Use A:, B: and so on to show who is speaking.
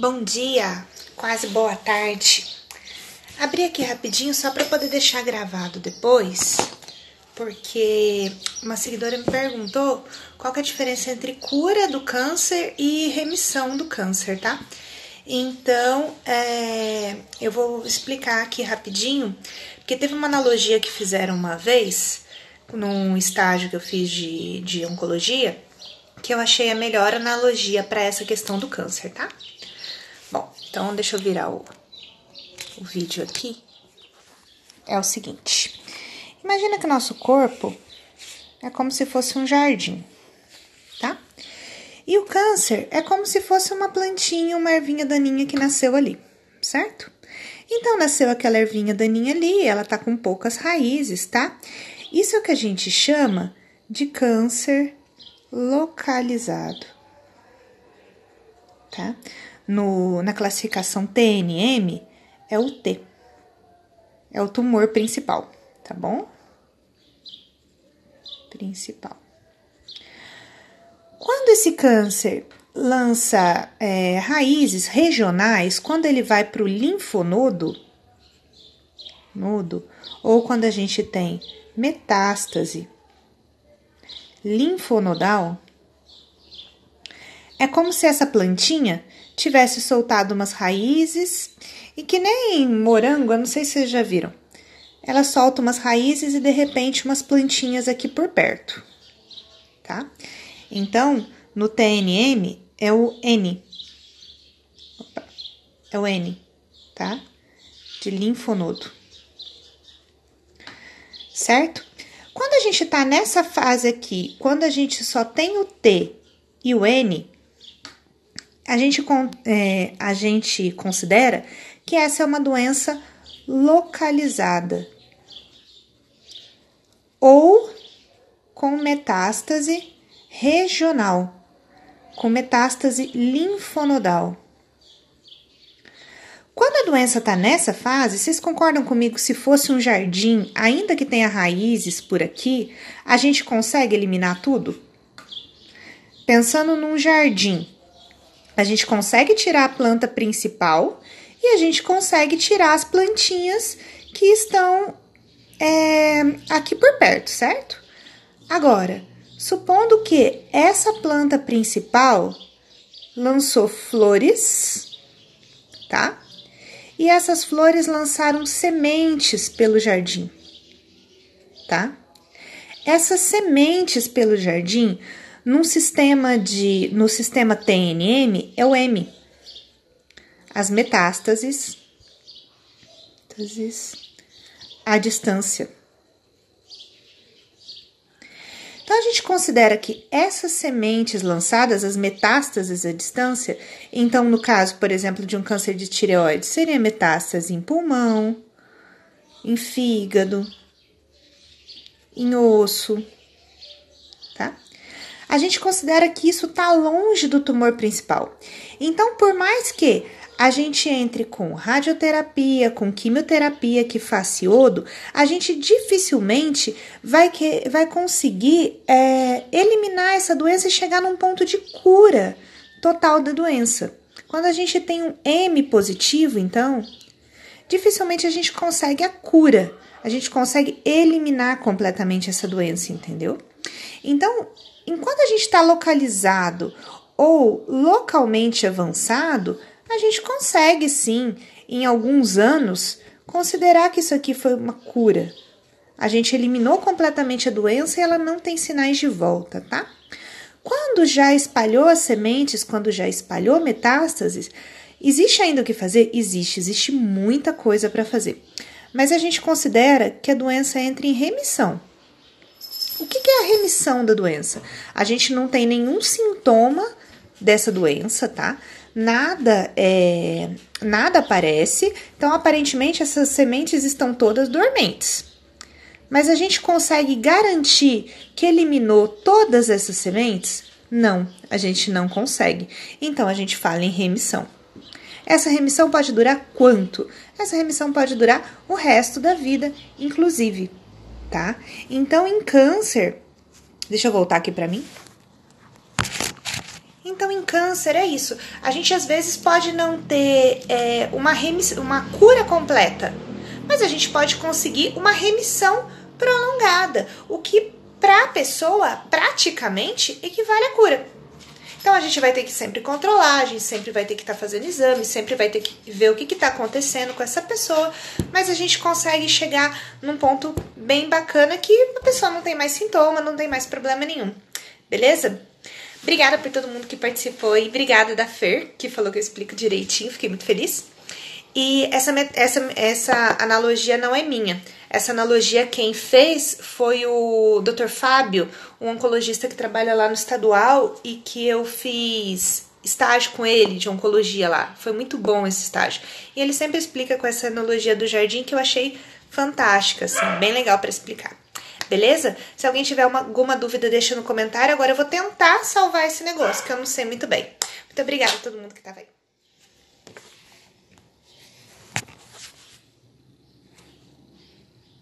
A: Bom dia, quase boa tarde. Abri aqui rapidinho só para poder deixar gravado depois, porque uma seguidora me perguntou qual é a diferença entre cura do câncer e remissão do câncer, tá? Então, é, eu vou explicar aqui rapidinho, porque teve uma analogia que fizeram uma vez, num estágio que eu fiz de, de oncologia, que eu achei a melhor analogia para essa questão do câncer, tá? Então deixa eu virar o, o vídeo aqui. É o seguinte: imagina que o nosso corpo é como se fosse um jardim, tá? E o câncer é como se fosse uma plantinha, uma ervinha daninha que nasceu ali, certo? Então, nasceu aquela ervinha daninha ali, ela tá com poucas raízes, tá? Isso é o que a gente chama de câncer localizado, tá? No, na classificação TNM é o T. É o tumor principal, tá bom? Principal. Quando esse câncer lança é, raízes regionais, quando ele vai para o linfonodo, nodo, ou quando a gente tem metástase linfonodal, é como se essa plantinha tivesse soltado umas raízes e que nem morango, eu não sei se vocês já viram. Ela solta umas raízes e de repente umas plantinhas aqui por perto, tá? Então, no TNM é o N. Opa, é o N, tá? De linfonodo. Certo? Quando a gente tá nessa fase aqui, quando a gente só tem o T e o N, a gente, é, a gente considera que essa é uma doença localizada ou com metástase regional, com metástase linfonodal. Quando a doença está nessa fase, vocês concordam comigo se fosse um jardim, ainda que tenha raízes por aqui, a gente consegue eliminar tudo? Pensando num jardim, a gente consegue tirar a planta principal e a gente consegue tirar as plantinhas que estão é, aqui por perto, certo? Agora, supondo que essa planta principal lançou flores, tá? E essas flores lançaram sementes pelo jardim, tá? Essas sementes pelo jardim num sistema de, no sistema TNM é o M. As metástases, a distância. Então a gente considera que essas sementes lançadas, as metástases à distância, então no caso, por exemplo, de um câncer de tireoide, seria metástase em pulmão, em fígado, em osso, tá? A gente considera que isso está longe do tumor principal. Então, por mais que a gente entre com radioterapia, com quimioterapia que faz iodo, a gente dificilmente vai, que, vai conseguir é, eliminar essa doença e chegar num ponto de cura total da doença. Quando a gente tem um M positivo, então, dificilmente a gente consegue a cura, a gente consegue eliminar completamente essa doença, entendeu? Então, enquanto a gente está localizado ou localmente avançado, a gente consegue sim, em alguns anos, considerar que isso aqui foi uma cura. A gente eliminou completamente a doença e ela não tem sinais de volta, tá? Quando já espalhou as sementes, quando já espalhou metástases, existe ainda o que fazer? Existe, existe muita coisa para fazer. Mas a gente considera que a doença entra em remissão. A remissão da doença? A gente não tem nenhum sintoma dessa doença, tá? Nada é, nada aparece, então aparentemente essas sementes estão todas dormentes. Mas a gente consegue garantir que eliminou todas essas sementes? Não, a gente não consegue. Então a gente fala em remissão. Essa remissão pode durar quanto? Essa remissão pode durar o resto da vida, inclusive tá? Então, em câncer, deixa eu voltar aqui para mim. Então, em câncer é isso. A gente às vezes pode não ter é, uma, uma cura completa, mas a gente pode conseguir uma remissão prolongada, o que para a pessoa praticamente equivale à cura. Então a gente vai ter que sempre controlar, a gente sempre vai ter que estar tá fazendo exame, sempre vai ter que ver o que está acontecendo com essa pessoa, mas a gente consegue chegar num ponto bem bacana que a pessoa não tem mais sintoma, não tem mais problema nenhum. Beleza? Obrigada por todo mundo que participou e obrigada da Fer, que falou que eu explico direitinho, fiquei muito feliz. E essa, essa, essa analogia não é minha. Essa analogia quem fez foi o Dr. Fábio, um oncologista que trabalha lá no estadual e que eu fiz estágio com ele de oncologia lá. Foi muito bom esse estágio. E ele sempre explica com essa analogia do jardim que eu achei fantástica, assim, bem legal para explicar. Beleza? Se alguém tiver uma, alguma dúvida, deixa no comentário. Agora eu vou tentar salvar esse negócio, que eu não sei muito bem. Muito obrigada a todo mundo que estava aí.